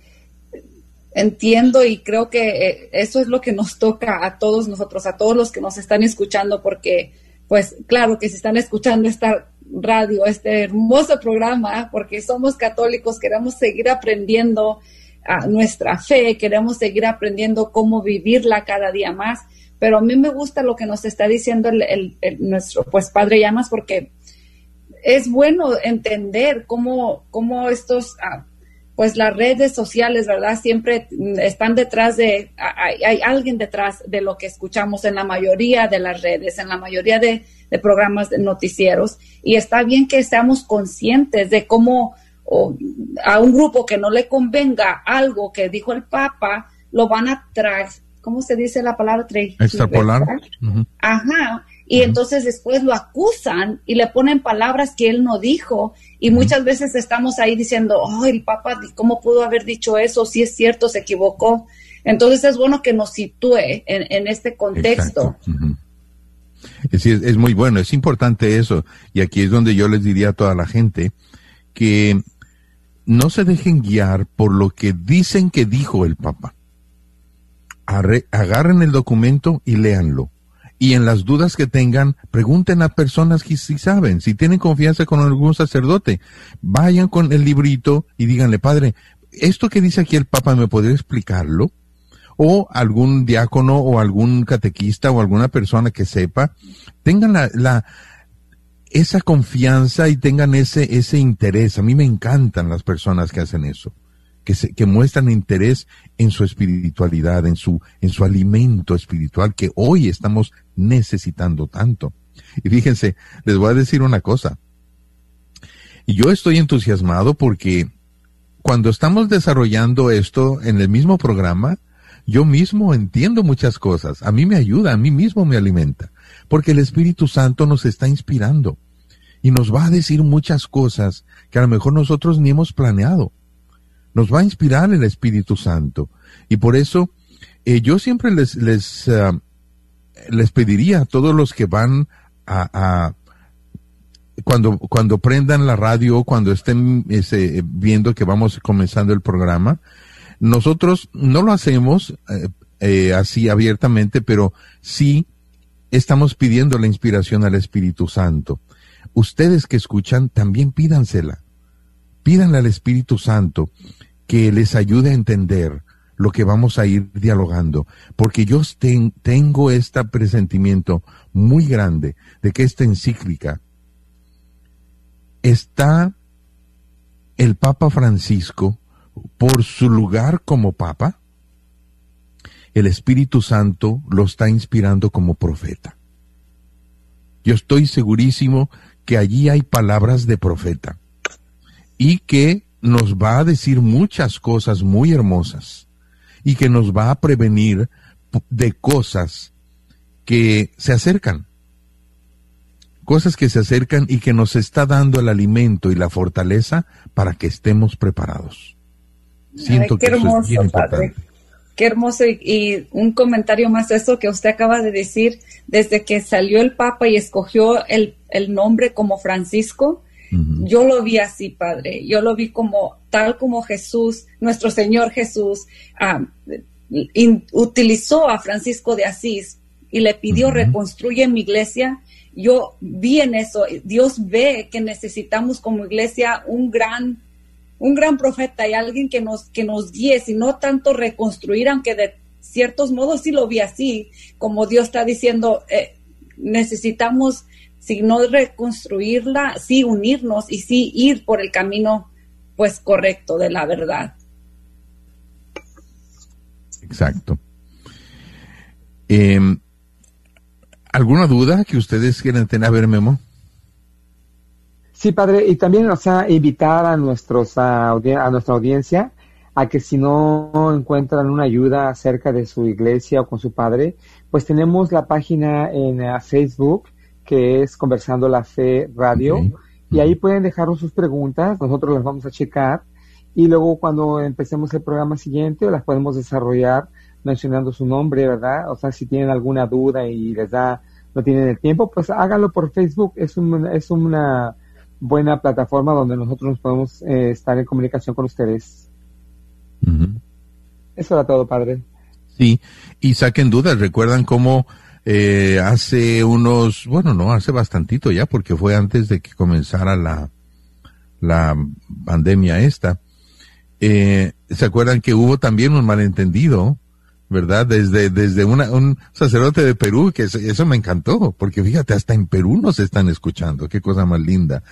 entiendo y creo que eh, eso es lo que nos toca a todos nosotros, a todos los que nos están escuchando, porque pues claro que si están escuchando esta radio, este hermoso programa, porque somos católicos, queremos seguir aprendiendo a nuestra fe, queremos seguir aprendiendo cómo vivirla cada día más, pero a mí me gusta lo que nos está diciendo el, nuestro pues Padre Llamas, porque es bueno entender cómo, cómo estos... Ah, pues las redes sociales, ¿verdad? Siempre están detrás de, hay, alguien detrás de lo que escuchamos en la mayoría de las redes, en la mayoría de, programas de noticieros. Y está bien que seamos conscientes de cómo a un grupo que no le convenga algo que dijo el Papa, lo van a traer, ¿cómo se dice la palabra? Extrapolar. Ajá y entonces después lo acusan y le ponen palabras que él no dijo y muchas veces estamos ahí diciendo, oh, el Papa, ¿cómo pudo haber dicho eso? Si es cierto, se equivocó. Entonces es bueno que nos sitúe en, este contexto. es, es muy bueno, es importante eso. Y aquí es donde yo les diría a toda la gente que no se dejen guiar por lo que dicen que dijo el Papa. agarren el documento y léanlo y en las dudas que tengan, pregunten a personas que sí saben. Si tienen confianza con algún sacerdote, vayan con el librito y díganle, padre, esto que dice aquí el Papa, ¿me podría explicarlo? O algún diácono o algún catequista o alguna persona que sepa, tengan la, la esa confianza y tengan ese, ese interés. A mí me encantan las personas que hacen eso. Que, se, que muestran interés en su espiritualidad, en su, en su alimento espiritual que hoy estamos necesitando tanto. Y fíjense, les voy a decir una cosa. Yo estoy entusiasmado porque cuando estamos desarrollando esto en el mismo programa, yo mismo entiendo muchas cosas. A mí me ayuda, a mí mismo me alimenta. Porque el Espíritu Santo nos está inspirando y nos va a decir muchas cosas que a lo mejor nosotros ni hemos planeado. Nos va a inspirar el Espíritu Santo. Y por eso eh, yo siempre les, les, ah, les pediría a todos los que van a, cuando, cuando prendan la radio, cuando estén viendo que vamos comenzando el programa, nosotros no lo hacemos eh, eh, así abiertamente, pero sí estamos pidiendo la inspiración al Espíritu Santo. Ustedes que escuchan, también pídansela. Pídanle al Espíritu Santo que les ayude a entender lo que vamos a ir dialogando, porque yo tengo este presentimiento muy grande de que esta encíclica está el Papa Francisco por su lugar como Papa, el Espíritu Santo lo está inspirando como profeta. Yo estoy segurísimo que allí hay palabras de profeta y que nos va a decir muchas cosas muy hermosas y que nos va a prevenir de cosas que se acercan cosas que se acercan y que nos está dando el alimento y la fortaleza para que estemos preparados. Siento qué que hermoso, eso es bien importante. Qué hermoso y, un comentario más de eso que usted acaba de decir, desde que salió el Papa y escogió el, nombre como Francisco, yo lo vi así, Padre, yo lo vi como tal como Jesús, nuestro Señor Jesús, utilizó a Francisco de Asís y le pidió reconstruye mi iglesia yo vi en eso, Dios ve que necesitamos como iglesia un gran, un gran profeta y alguien que nos, que nos guíe, y no tanto reconstruir, aunque de ciertos modos sí lo vi así, como Dios está diciendo, eh, necesitamos, si no reconstruirla, sí unirnos y sí ir por el camino, pues correcto de la verdad. Exacto. Em, ¿Alguna duda que ustedes quieran tener? A ver, Memo. Sí, padre, y también, o sea, invitar a, nuestros, a, nuestra audiencia a que si no encuentran una ayuda acerca de su iglesia o con su padre, pues tenemos la página en uh, Facebook que es Conversando la Fe Radio y ahí pueden dejarnos sus preguntas, nosotros las vamos a checar y luego cuando empecemos el programa siguiente las podemos desarrollar mencionando su nombre, ¿verdad? O sea, si tienen alguna duda y les da, no tienen el tiempo, pues háganlo por Facebook. Es, es una buena plataforma donde nosotros nos podemos eh, estar en comunicación con ustedes. Eso era todo, padre. Sí, y saquen dudas. ¿Recuerdan cómo eh, hace unos, bueno, no, hace bastantito ya, porque fue antes de que comenzara la, la pandemia esta? Eh, ¿Se acuerdan que hubo también un malentendido ¿verdad? Desde, desde una, un sacerdote de Perú, que eso, me encantó, porque fíjate, hasta en Perú nos están escuchando, qué cosa más linda.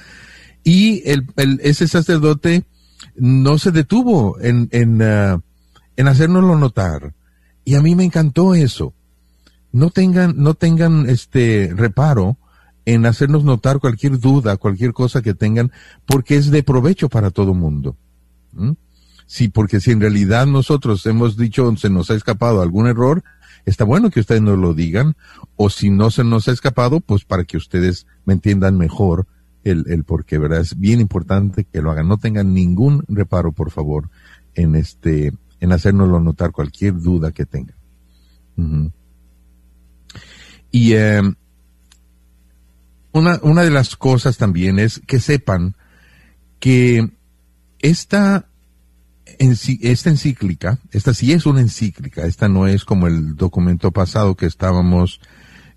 Y el, el ese sacerdote no se detuvo en, en, uh, en hacérnoslo notar. Y a mí me encantó eso. No tengan, no tengan este reparo en hacernos notar cualquier duda, cualquier cosa que tengan, porque es de provecho para todo mundo. Sí, porque si en realidad nosotros hemos dicho, se nos ha escapado algún error, está bueno que ustedes nos lo digan, o si no se nos ha escapado, pues para que ustedes me entiendan mejor el, el por qué, ¿verdad? Es bien importante que lo hagan. No tengan ningún reparo, por favor, en este, en hacérnoslo notar cualquier duda que tengan. Y eh, una, una de las cosas también es que sepan que esta esta encíclica, esta sí es una encíclica, esta no es como el documento pasado que estábamos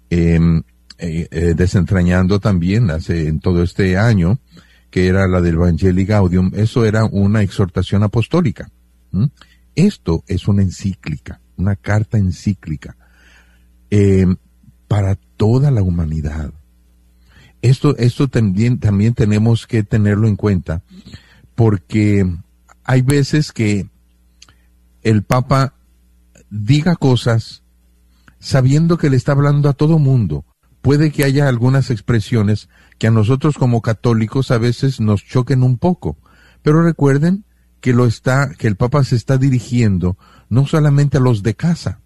em, eh, eh, desentrañando también hace en todo este año, que era la del Evangelii Gaudium, eso era una exhortación apostólica. Esto es una encíclica, una carta encíclica em, para toda la humanidad. Esto, esto también, también tenemos que tenerlo en cuenta porque hay veces que el Papa diga cosas sabiendo que le está hablando a todo mundo. Puede que haya algunas expresiones que a nosotros como católicos a veces nos choquen un poco, pero recuerden que lo está, que el Papa se está dirigiendo no solamente a los de casa,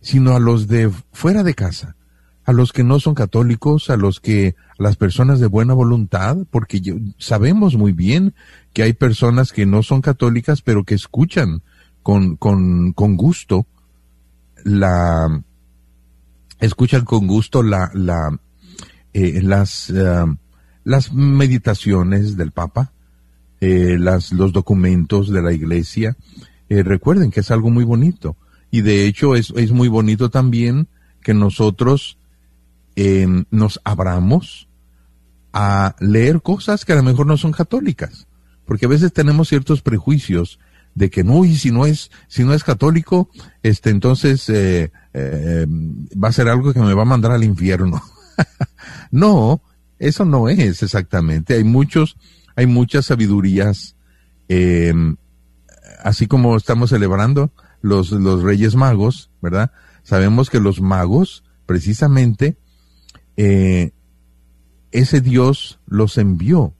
sino a los de fuera de casa, a los que no son católicos, a los que, a las personas de buena voluntad, porque yo, sabemos muy bien que hay personas que no son católicas, pero que escuchan con, con, con gusto la, escuchan con gusto la, la, eh, las, eh, las meditaciones del Papa, eh, las, los documentos de la Iglesia. recuerden que es algo muy bonito. Y de hecho es, es muy bonito también que nosotros em, nos abramos a leer cosas que a lo mejor no son católicas. Porque a veces tenemos ciertos prejuicios de que no, y si no es, si no es católico, este, entonces eh, eh, va a ser algo que me va a mandar al infierno. no, eso no es exactamente. Hay muchos, hay muchas sabidurías, em, así como estamos celebrando los, los Reyes Magos, ¿verdad? Sabemos que los magos, precisamente, eh, ese Dios los envió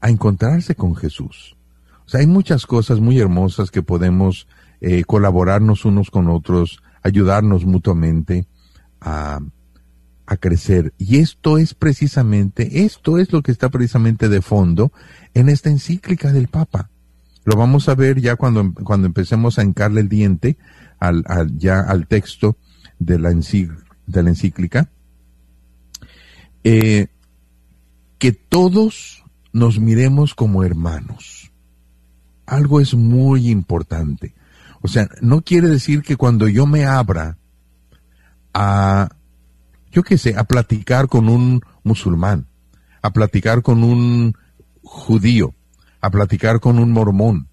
a encontrarse con Jesús. O sea, hay muchas cosas muy hermosas que podemos eh, colaborarnos unos con otros, ayudarnos mutuamente a, a crecer. Y esto es precisamente, esto es lo que está precisamente de fondo en esta encíclica del Papa. Lo vamos a ver ya cuando, cuando empecemos a encarle el diente al, ya al texto de la, de la encíclica. Eh, que todos nos miremos como hermanos. Algo es muy importante. O sea, no quiere decir que cuando yo me abra a, yo qué sé, a platicar con un musulmán, a platicar con un judío, a platicar con un mormón,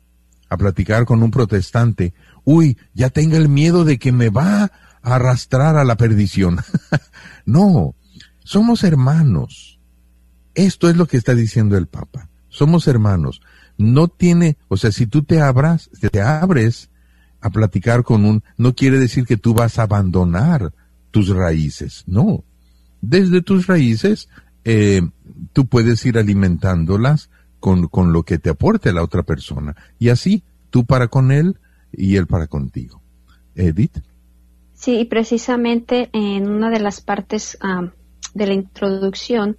a platicar con un protestante, uy, ya tenga el miedo de que me va a arrastrar a la perdición. no, somos hermanos. Esto es lo que está diciendo el Papa. Somos hermanos. No tiene, o sea, si tú te abras, te abres a platicar con un, no quiere decir que tú vas a abandonar tus raíces. No. Desde tus raíces, eh, tú puedes ir alimentándolas con, con lo que te aporte la otra persona. Y así, tú para con él y él para contigo. Edith. Sí, y precisamente en una de las partes de la introducción,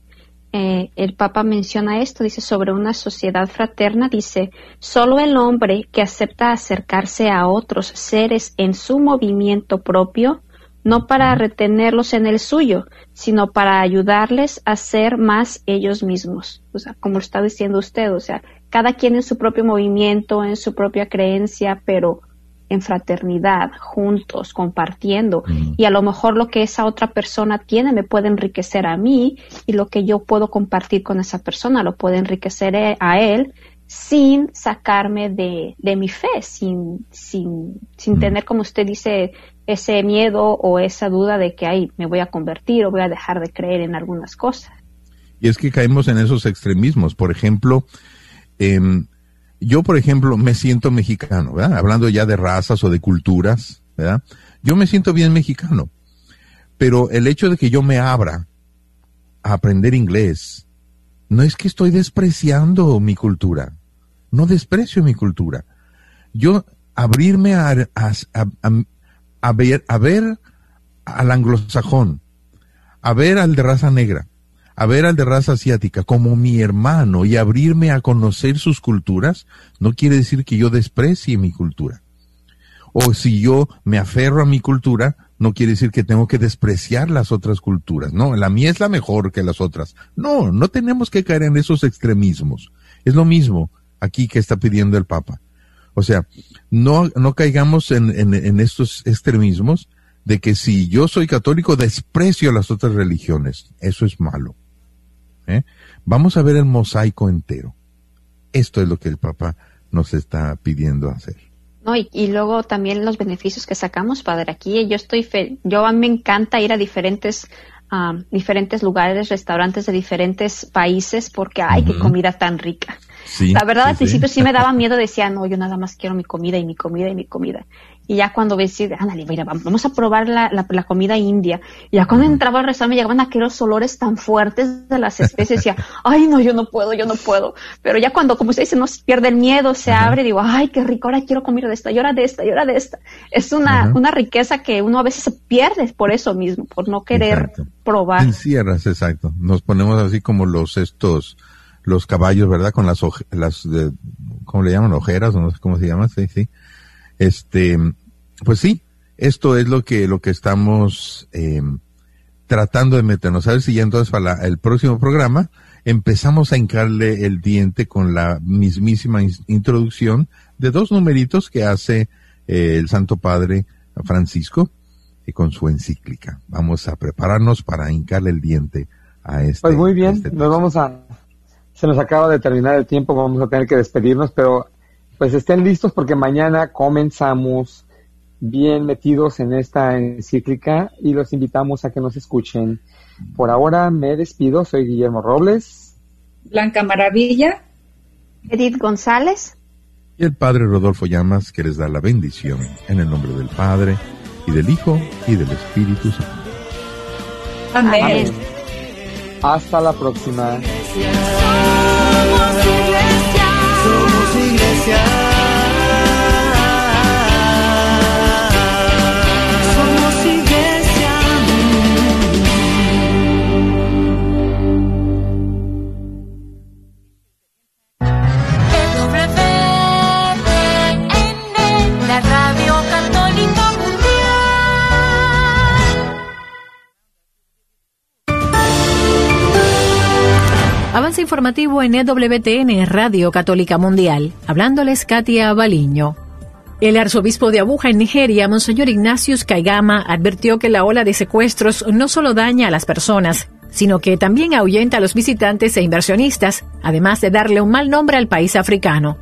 eh, el Papa menciona esto, dice sobre una sociedad fraterna, dice, solo el hombre que acepta acercarse a otros seres en su movimiento propio, no para retenerlos en el suyo, sino para ayudarles a ser más ellos mismos. O sea, como está diciendo usted, o sea, cada quien en su propio movimiento, en su propia creencia, pero en fraternidad, juntos, compartiendo. Y a lo mejor lo que esa otra persona tiene me puede enriquecer a mí y lo que yo puedo compartir con esa persona lo puede enriquecer e, a él sin sacarme de, de mi fe, sin, sin, sin tener, como usted dice, ese miedo o esa duda de que ahí me voy a convertir o voy a dejar de creer en algunas cosas. Y es que caemos en esos extremismos. Por ejemplo, eh, yo, por ejemplo, me siento mexicano, ¿verdad? Hablando ya de razas o de culturas, ¿verdad? Yo me siento bien mexicano. Pero el hecho de que yo me abra a aprender inglés, no es que estoy despreciando mi cultura. No desprecio mi cultura. Yo abrirme a, a, ver, a ver al anglosajón, a ver al de raza negra, a ver al de raza asiática como mi hermano y abrirme a conocer sus culturas, no quiere decir que yo desprecie mi cultura. O si yo me aferro a mi cultura, no quiere decir que tengo que despreciar las otras culturas. No, la mía es la mejor que las otras. No, no tenemos que caer en esos extremismos. Es lo mismo aquí que está pidiendo el Papa. O sea, no, no caigamos en, en estos extremismos de que si yo soy católico desprecio las otras religiones. Eso es malo. ¿eh? Vamos a ver el mosaico entero. Esto es lo que el Papa nos está pidiendo hacer. No, y, luego también los beneficios que sacamos, padre. Aquí yo estoy, fe yo a mí me encanta ir a diferentes a diferentes lugares, restaurantes de diferentes países porque, ay, qué comida tan rica. La verdad, al principio sí. me daba miedo, decía, no, yo nada más quiero mi comida y mi comida y mi comida. Y ya cuando ves, ándale, mira, vamos a probar la, la, comida india. Y ya cuando entraba al restaurante me llegaban aquellos olores tan fuertes de las especies. decía, ay, no, yo no puedo, yo no puedo. Pero ya cuando, como se dice, no pierde el miedo, se abre, digo, ay, qué rico, ahora quiero comer de esta, y ahora de esta, y ahora de esta. Es una, una riqueza que uno a veces se pierde por eso mismo, por no querer probar. Encierras, exacto. Nos ponemos así como los estos, los caballos, ¿verdad? Con las, las de, ¿cómo le llaman? Ojeras, o no sé cómo se llama, sí, sí este, pues sí, esto es lo que, lo que estamos eh, tratando de meternos. A ver si ya entonces para el próximo programa empezamos a hincarle el diente con la mismísima introducción de dos numeritos que hace eh, el Santo Padre Francisco y con su encíclica. Vamos a prepararnos para hincarle el diente a este. Pues muy bien, este nos vamos a, se nos acaba de terminar el tiempo, vamos a tener que despedirnos, pero pues estén listos porque mañana comenzamos bien metidos en esta encíclica y los invitamos a que nos escuchen. Por ahora me despido, soy Guillermo Robles. Blanca Maravilla. Edith González. Y el Padre Rodolfo Llamas que les da la bendición en el nombre del Padre y del Hijo y del Espíritu Santo. Amén. Hasta la próxima. Informativo en EWTN Radio Católica Mundial. Hablándoles Katia Baliño. El arzobispo de Abuja en Nigeria, Monseñor Ignatius Kaigama, advirtió que la ola de secuestros no solo daña a las personas, sino que también ahuyenta a los visitantes e inversionistas, además de darle un mal nombre al país africano.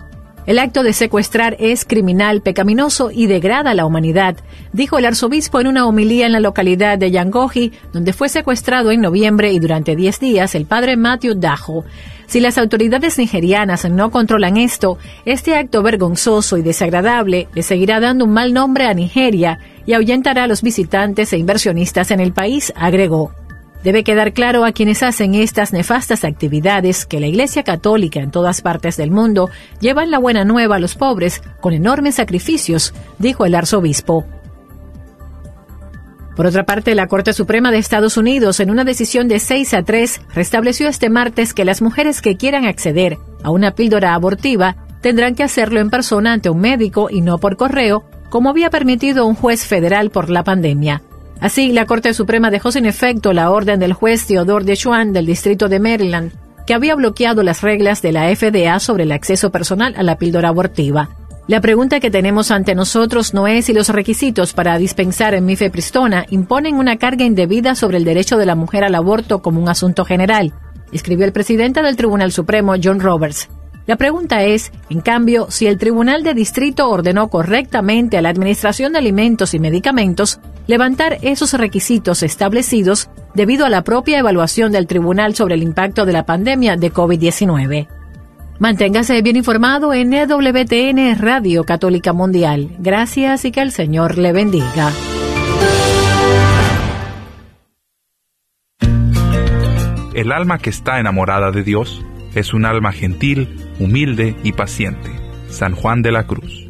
El acto de secuestrar es criminal, pecaminoso y degrada a la humanidad, dijo el arzobispo en una homilía en la localidad de Yangoji, donde fue secuestrado en noviembre y durante 10 días el padre Matthew Dajo. Si las autoridades nigerianas no controlan esto, este acto vergonzoso y desagradable le seguirá dando un mal nombre a Nigeria y ahuyentará a los visitantes e inversionistas en el país, agregó. Debe quedar claro a quienes hacen estas nefastas actividades que la Iglesia Católica en todas partes del mundo lleva la buena nueva a los pobres con enormes sacrificios, dijo el arzobispo. Por otra parte, la Corte Suprema de Estados Unidos, en una decisión de 6 a 3, restableció este martes que las mujeres que quieran acceder a una píldora abortiva tendrán que hacerlo en persona ante un médico y no por correo, como había permitido un juez federal por la pandemia. Así, la Corte Suprema dejó sin efecto la orden del juez Theodore Deschwan del Distrito de Maryland, que había bloqueado las reglas de la FDA sobre el acceso personal a la píldora abortiva. La pregunta que tenemos ante nosotros no es si los requisitos para dispensar en mifepristona imponen una carga indebida sobre el derecho de la mujer al aborto como un asunto general, escribió el presidente del Tribunal Supremo, John Roberts. La pregunta es, en cambio, si el Tribunal de Distrito ordenó correctamente a la Administración de Alimentos y Medicamentos levantar esos requisitos establecidos debido a la propia evaluación del Tribunal sobre el impacto de la pandemia de COVID-19. Manténgase bien informado en EWTN Radio Católica Mundial. Gracias y que el Señor le bendiga. El alma que está enamorada de Dios es un alma gentil, humilde y paciente. San Juan de la Cruz.